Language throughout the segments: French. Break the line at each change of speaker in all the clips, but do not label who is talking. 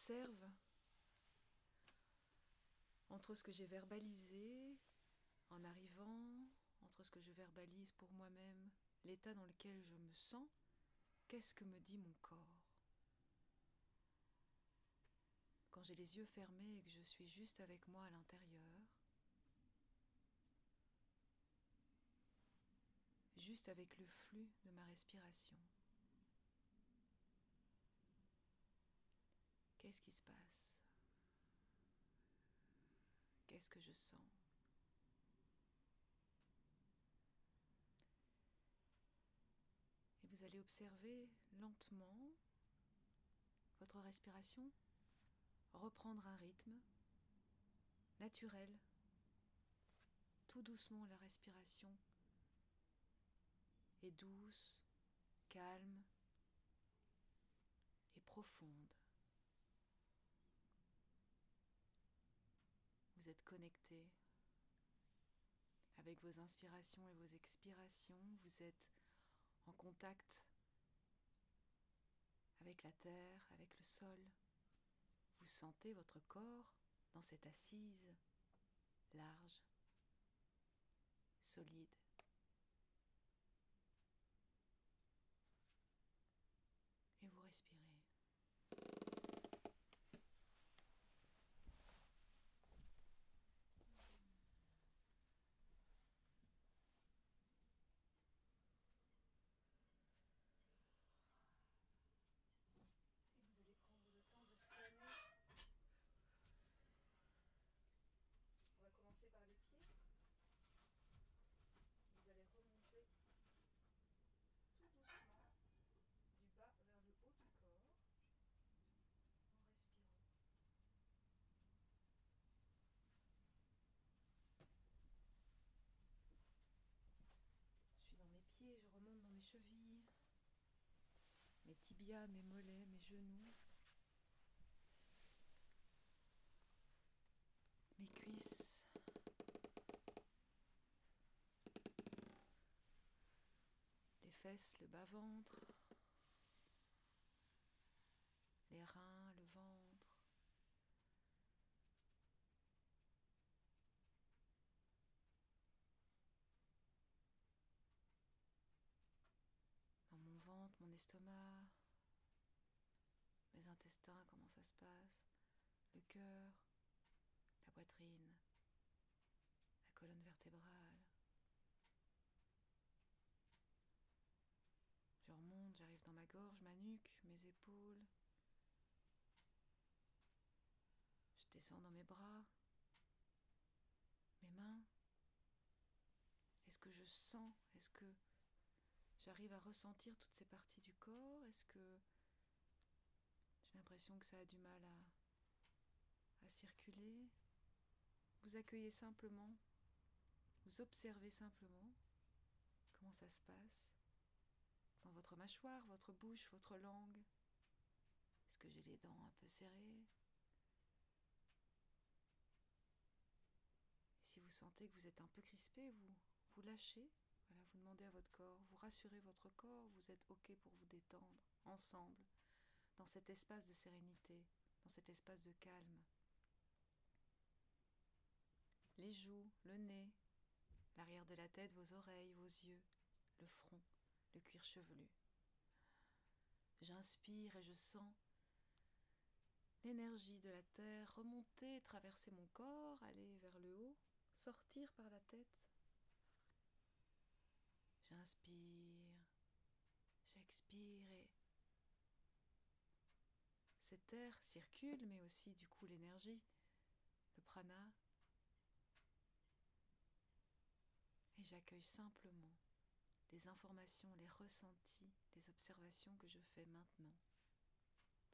J'observe entre ce que j'ai verbalisé en arrivant, entre ce que je verbalise pour moi-même, l'état dans lequel je me sens, qu'est-ce que me dit mon corps? Quand j'ai les yeux fermés et que je suis juste avec moi à l'intérieur, juste avec le flux de ma respiration. Qu'est-ce qui se passe? Qu'est-ce que je sens? Et vous allez observer lentement votre respiration reprendre un rythme naturel. Tout doucement la respiration est douce, calme et profonde. Êtes connecté avec vos inspirations et vos expirations. Vous êtes en contact avec la terre, avec le sol. Vous sentez votre corps dans cette assise large, solide. Et vous respirez. par les pieds. Vous allez remonter tout doucement du bas vers le haut du corps en respirant. Je suis dans mes pieds, je remonte dans mes chevilles, mes tibias, mes mollets, mes genoux. mes cuisses, les fesses, le bas-ventre, les reins, le ventre. Dans mon ventre, mon estomac, mes intestins, comment ça se passe, le cœur la poitrine, la colonne vertébrale. Je remonte, j'arrive dans ma gorge, ma nuque, mes épaules. Je descends dans mes bras, mes mains. Est-ce que je sens? Est-ce que j'arrive à ressentir toutes ces parties du corps Est-ce que j'ai l'impression que ça a du mal à, à circuler? Vous accueillez simplement, vous observez simplement comment ça se passe dans votre mâchoire, votre bouche, votre langue. Est-ce que j'ai les dents un peu serrées? Si vous sentez que vous êtes un peu crispé, vous vous lâchez. Vous demandez à votre corps, vous rassurez votre corps, vous êtes OK pour vous détendre ensemble dans cet espace de sérénité, dans cet espace de calme les joues, le nez, l'arrière de la tête, vos oreilles, vos yeux, le front, le cuir chevelu. J'inspire et je sens l'énergie de la terre remonter, traverser mon corps, aller vers le haut, sortir par la tête. J'inspire, j'expire et cette air circule, mais aussi du coup l'énergie, le prana Et j'accueille simplement les informations, les ressentis, les observations que je fais maintenant,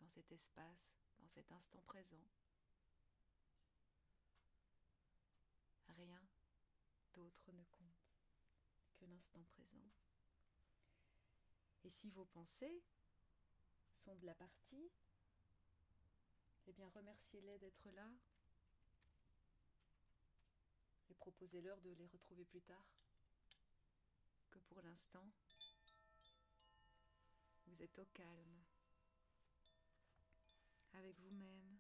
dans cet espace, dans cet instant présent. Rien d'autre ne compte l'instant présent. Et si vos pensées sont de la partie, eh bien remerciez-les d'être là, et proposez-leur de les retrouver plus tard. Que pour l'instant, vous êtes au calme, avec vous-même,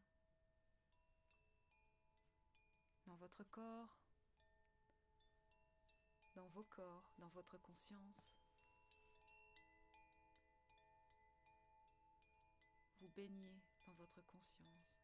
dans votre corps, dans vos corps, dans votre conscience. Vous baignez dans votre conscience.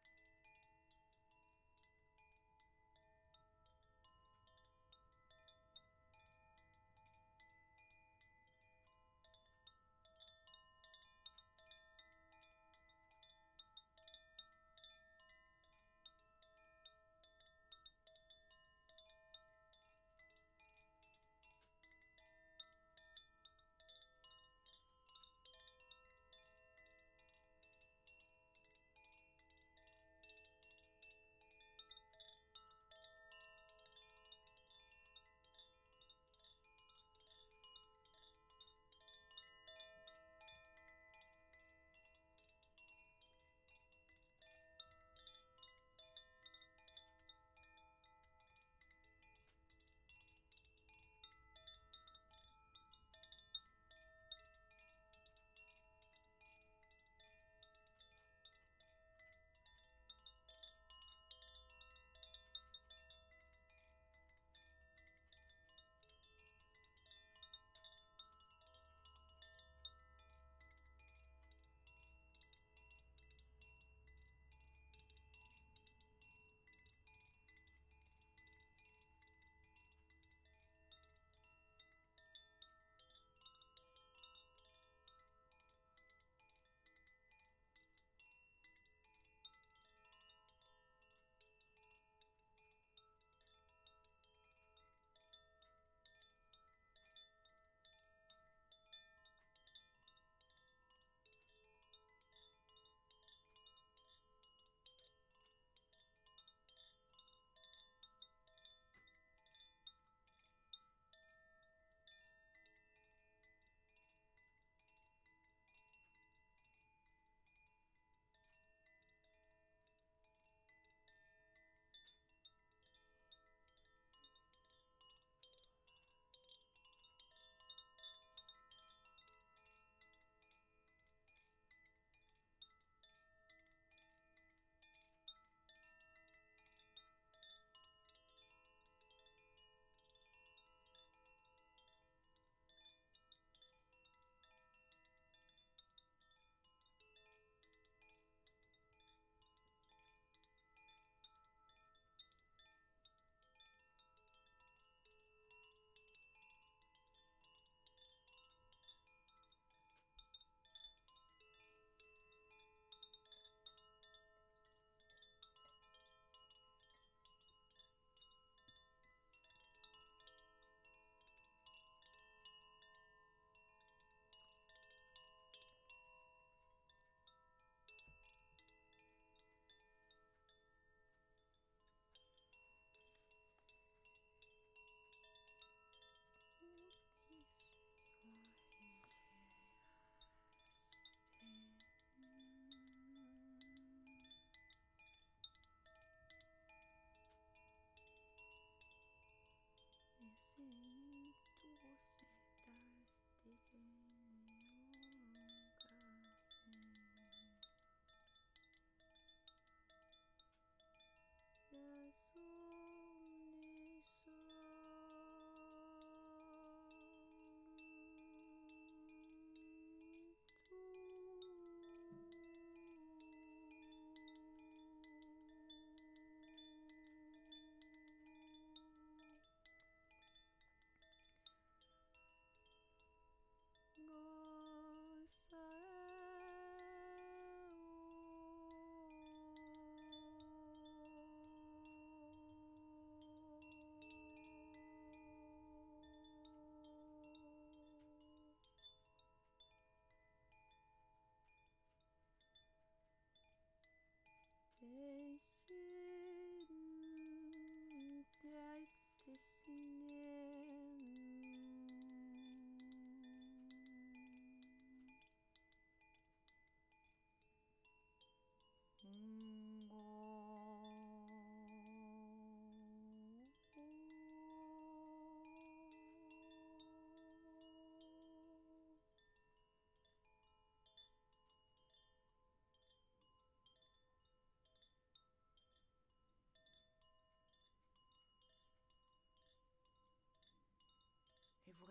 Listen.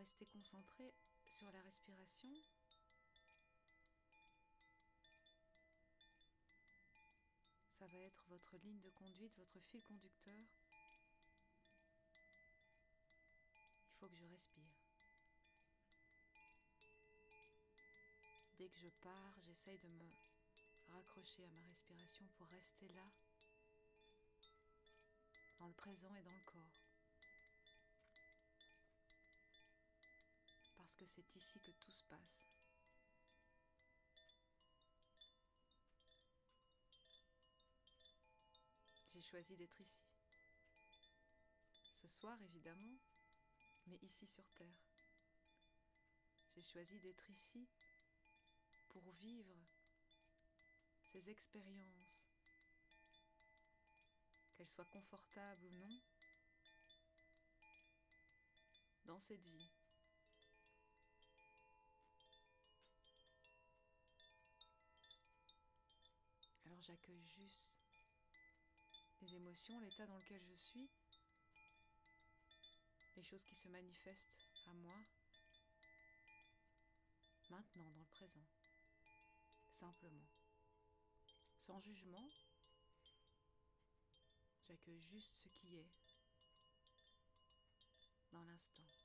Rester concentré sur la respiration. Ça va être votre ligne de conduite, votre fil conducteur. Il faut que je respire. Dès que je pars, j'essaye de me raccrocher à ma respiration pour rester là, dans le présent et dans le corps. Parce que c'est ici que tout se passe. J'ai choisi d'être ici. Ce soir, évidemment, mais ici sur Terre. J'ai choisi d'être ici pour vivre ces expériences, qu'elles soient confortables ou non, dans cette vie. J'accueille juste les émotions, l'état dans lequel je suis, les choses qui se manifestent à moi, maintenant, dans le présent, simplement, sans jugement, j'accueille juste ce qui est dans l'instant.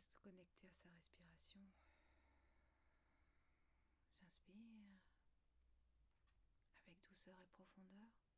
Reste connecté à sa respiration. J'inspire avec douceur et profondeur.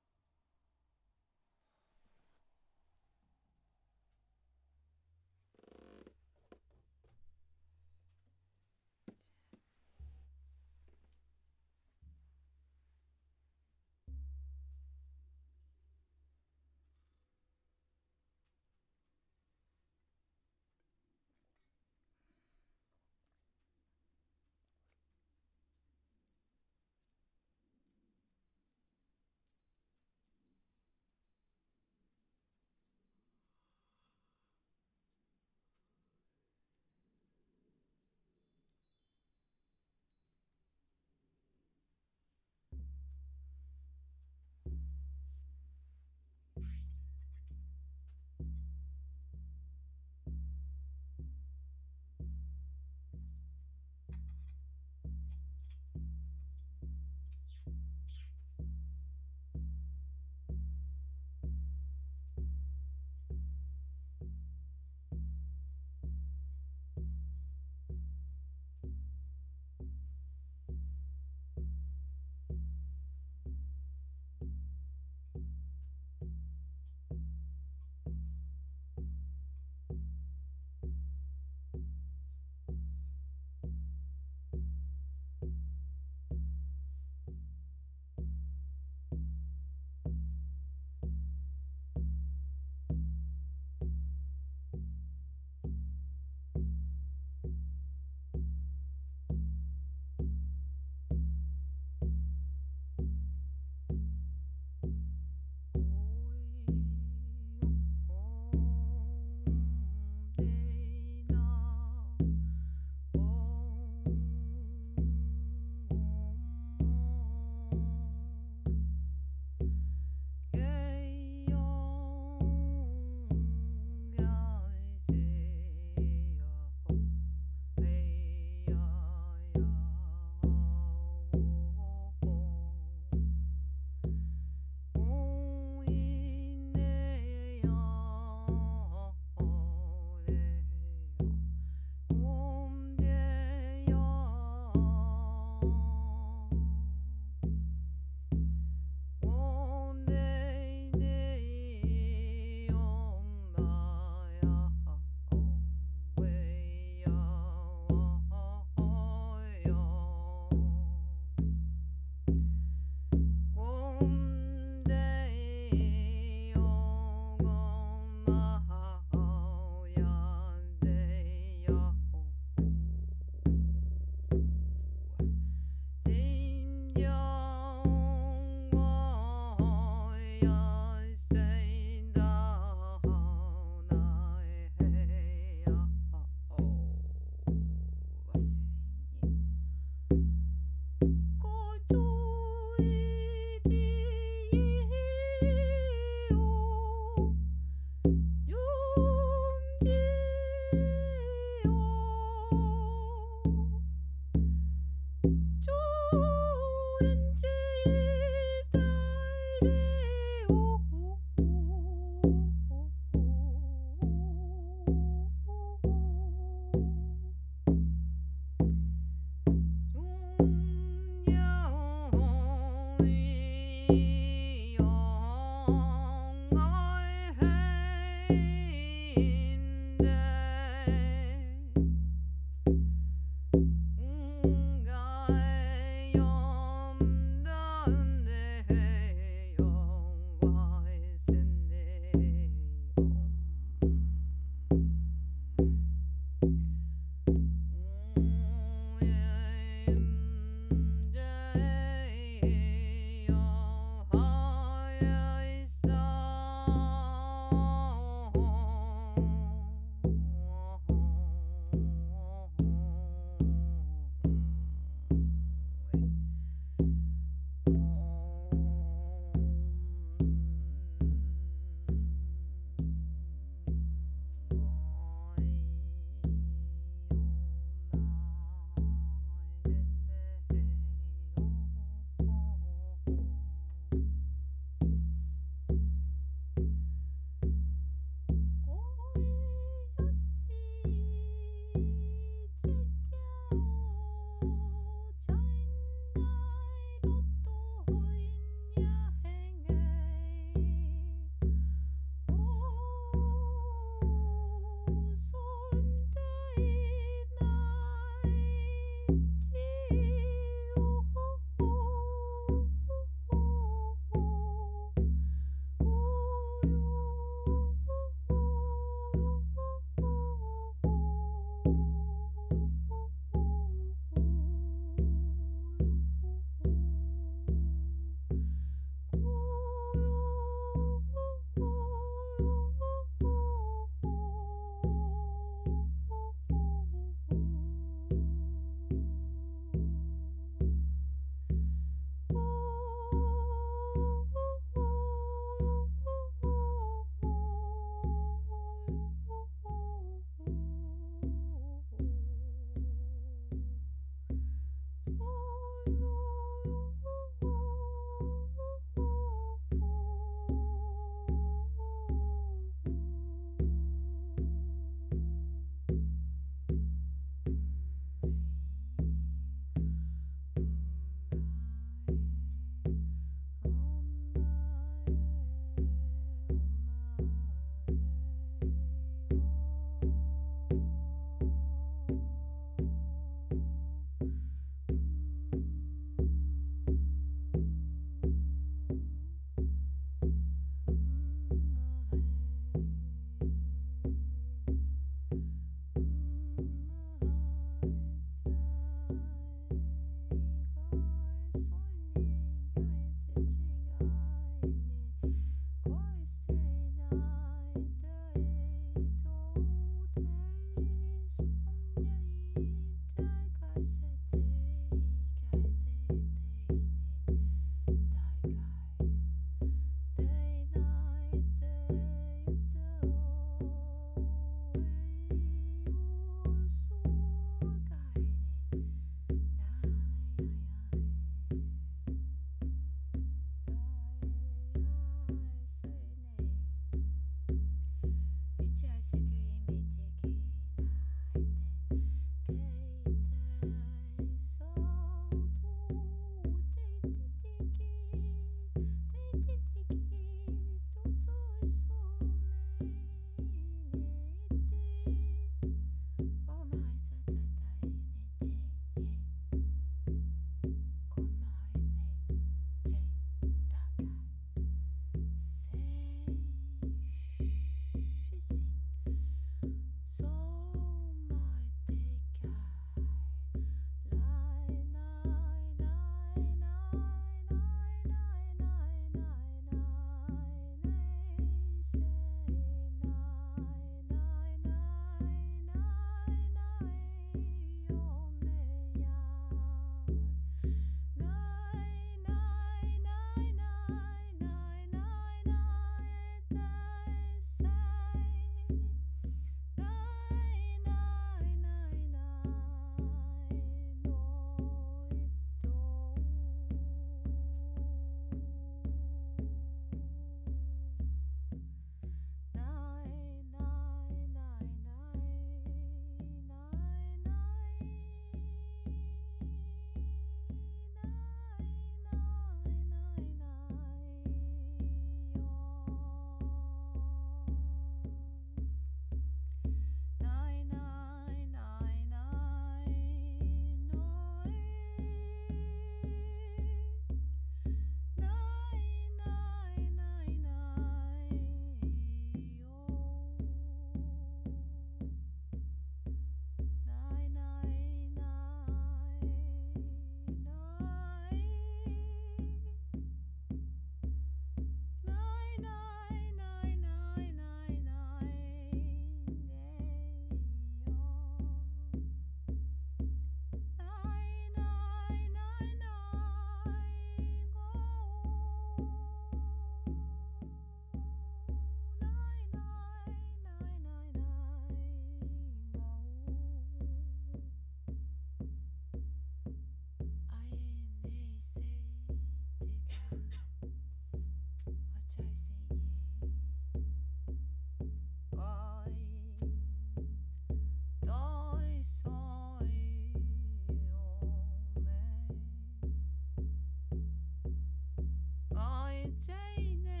entertainment.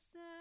So.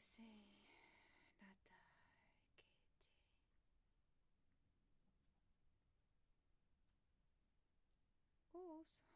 see. Also.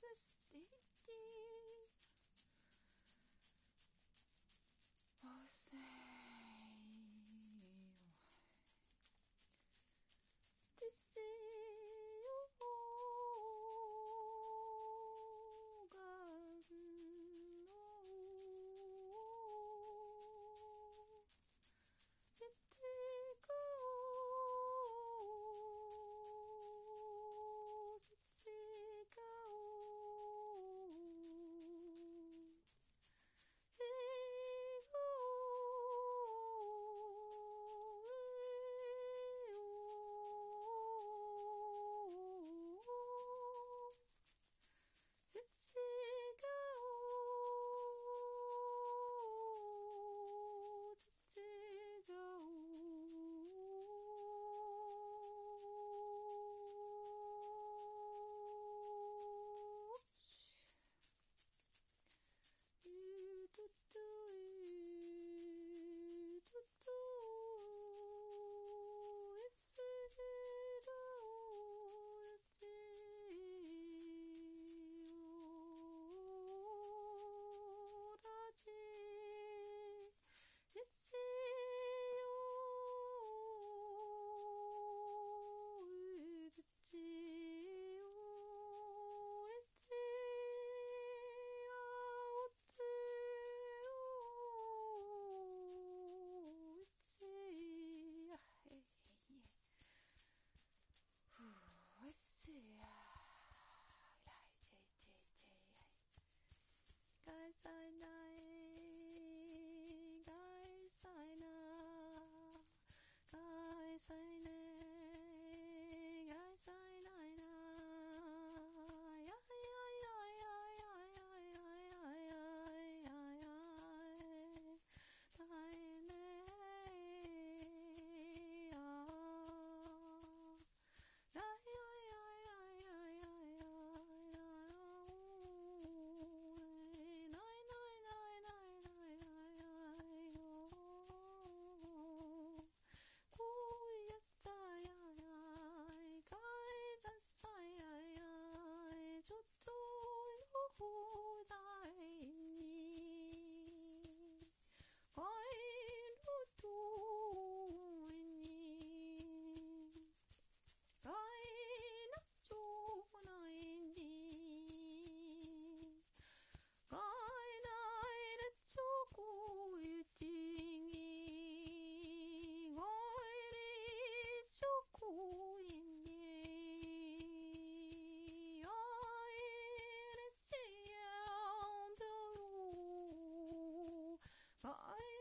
Just thinking. 啊诶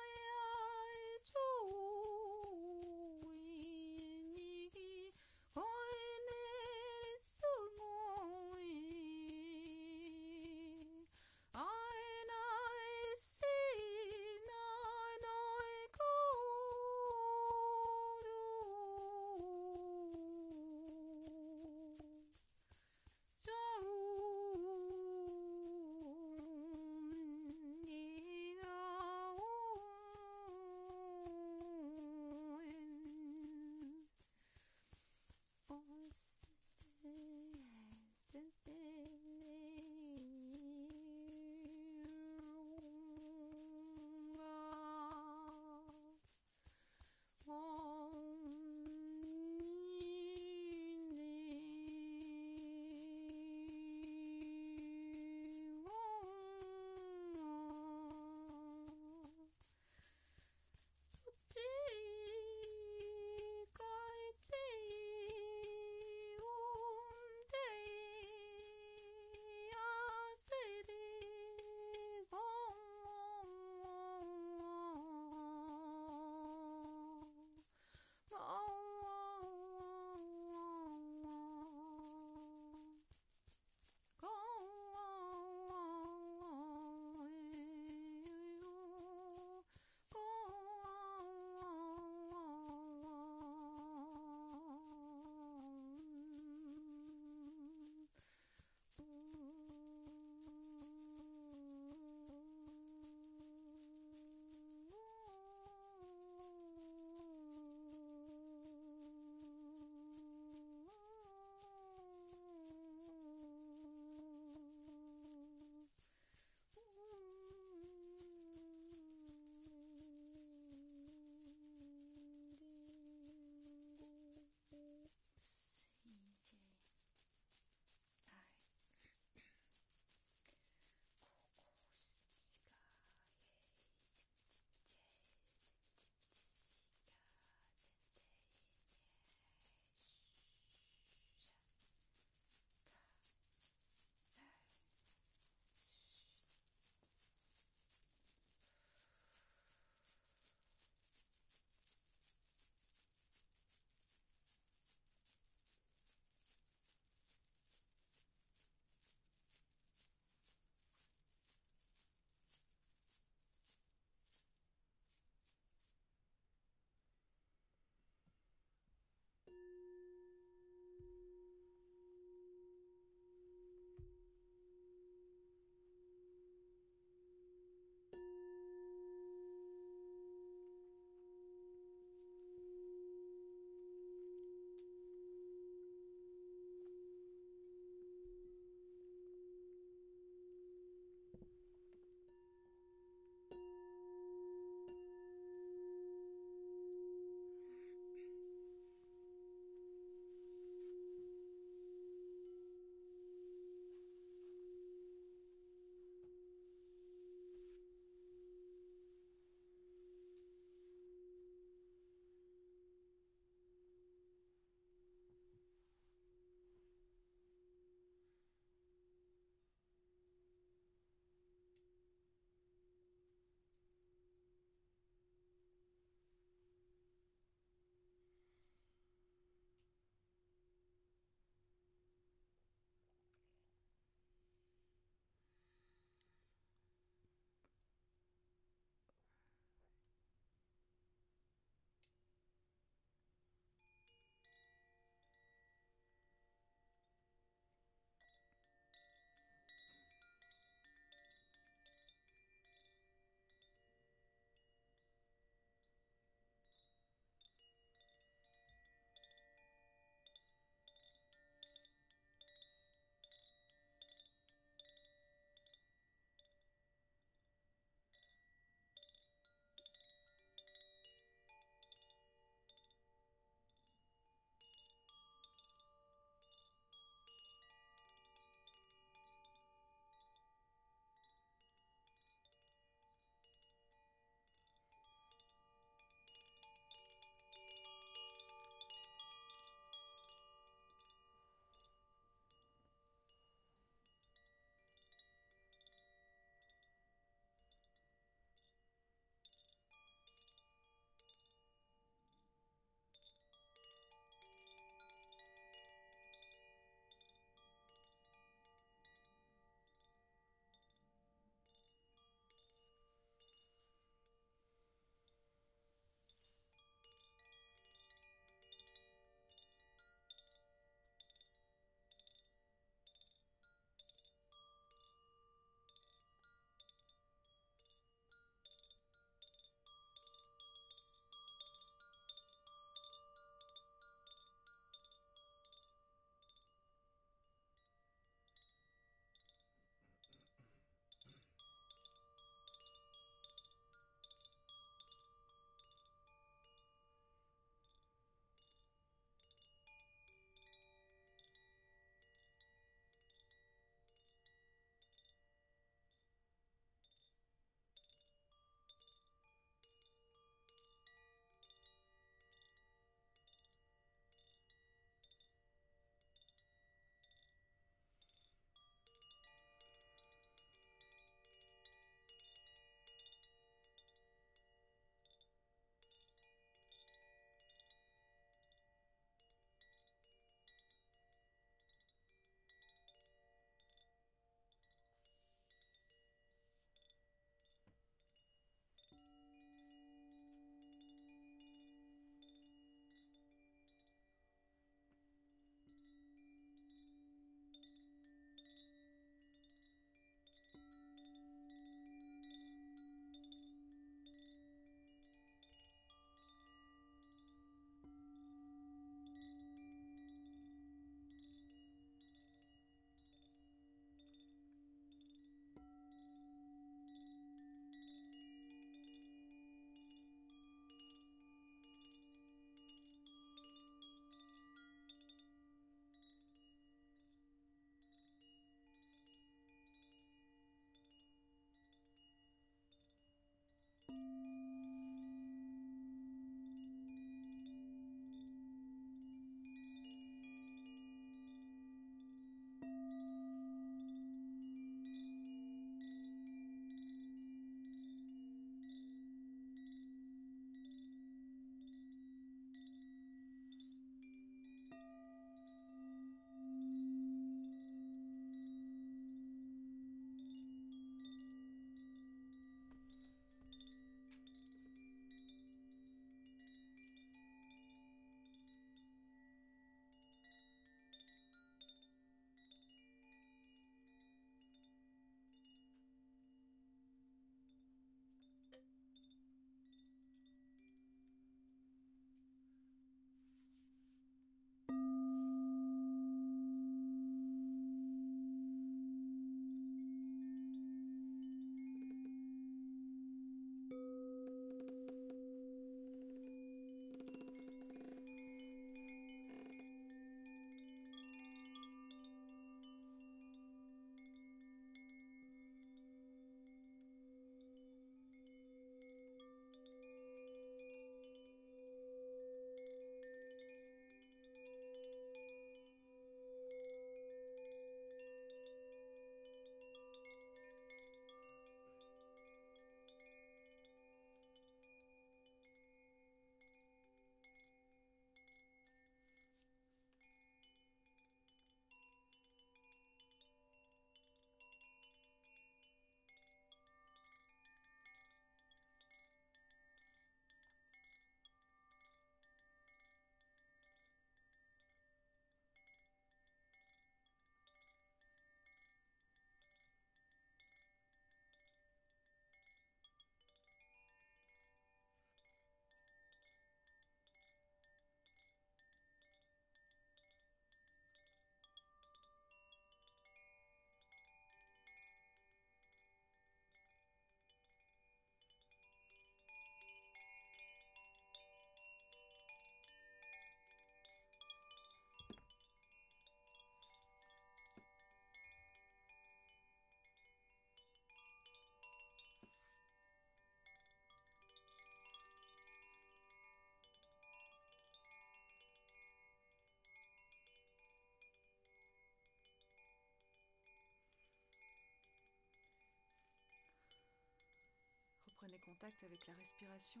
Contact avec la respiration.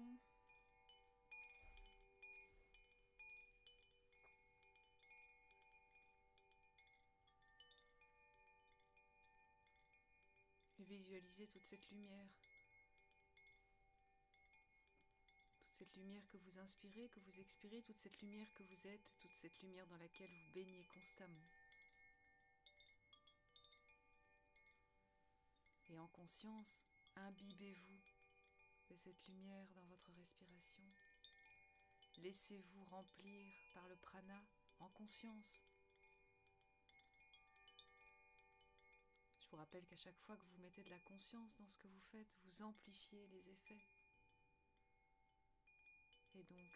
Et visualisez toute cette lumière. Toute cette lumière que vous inspirez, que vous expirez, toute cette lumière que vous êtes, toute cette lumière dans laquelle vous baignez constamment. Et en conscience, imbibez-vous de cette lumière dans votre respiration. Laissez-vous remplir par le prana en conscience. Je vous rappelle qu'à chaque fois que vous mettez de la conscience dans ce que vous faites, vous amplifiez les effets. Et donc,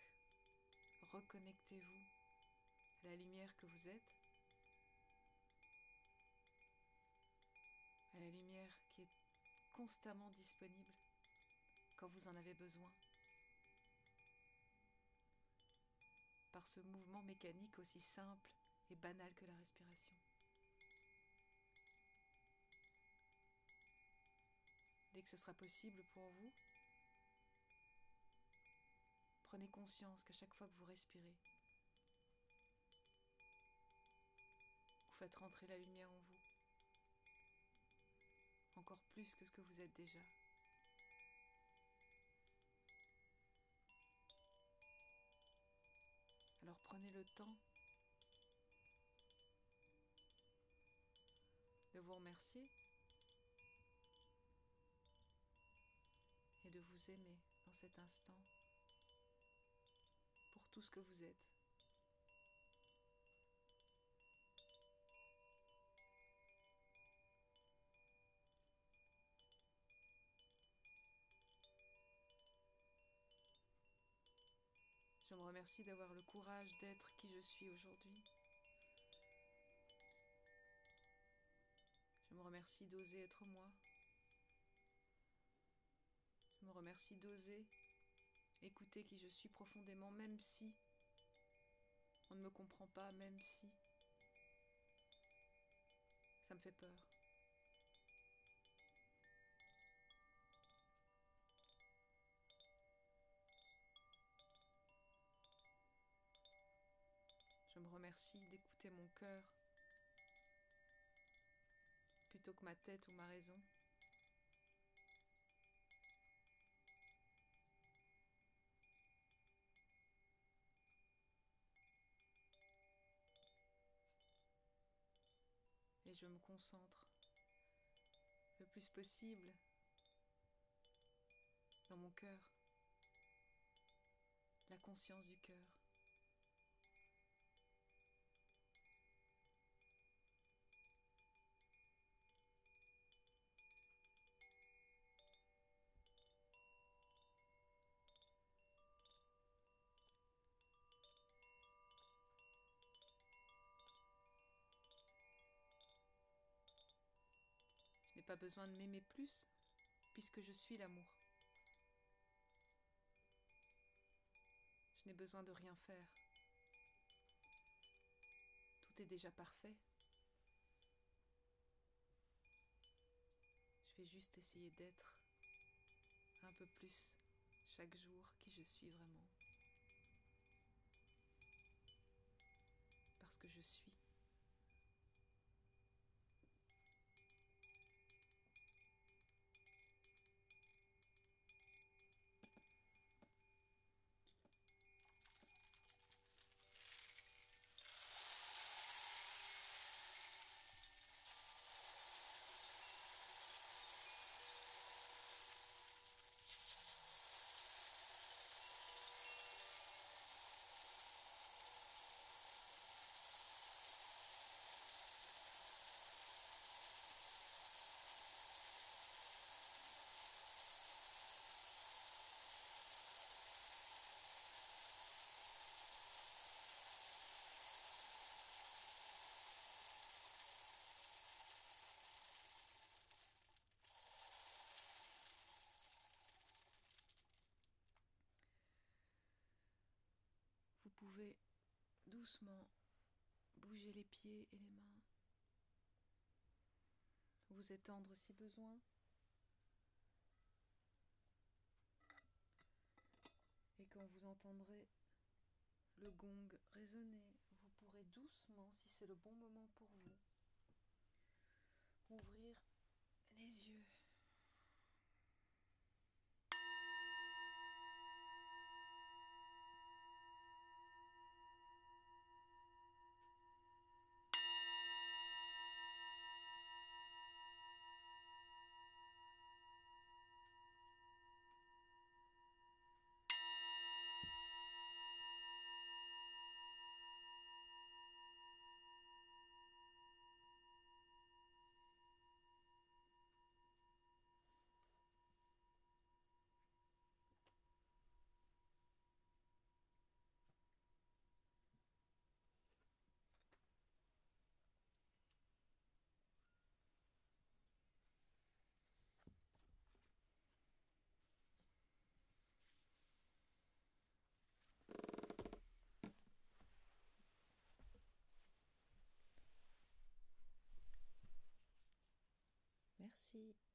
reconnectez-vous à la lumière que vous êtes, à la lumière qui est constamment disponible quand vous en avez besoin. Par ce mouvement mécanique aussi simple et banal que la respiration. Dès que ce sera possible pour vous, prenez conscience qu'à chaque fois que vous respirez, vous faites rentrer la lumière en vous, encore plus que ce que vous êtes déjà. Prenez le temps de vous remercier et de vous aimer dans cet instant pour tout ce que vous êtes. Remercie d'avoir le courage d'être qui je suis aujourd'hui. Je me remercie d'oser être moi. Je me remercie d'oser écouter qui je suis profondément, même si on ne me comprend pas, même si ça me fait peur. Remercie d'écouter mon cœur plutôt que ma tête ou ma raison. Et je me concentre le plus possible dans mon cœur, la conscience du cœur. Pas besoin de m'aimer plus puisque je suis l'amour. Je n'ai besoin de rien faire. Tout est déjà parfait. Je vais juste essayer d'être un peu plus chaque jour qui je suis vraiment. Parce que je suis. Vous pouvez doucement bouger les pieds et les mains, vous étendre si besoin. quand vous entendrez le gong résonner, vous pourrez doucement, si c'est le bon moment pour vous, ouvrir les yeux. Merci.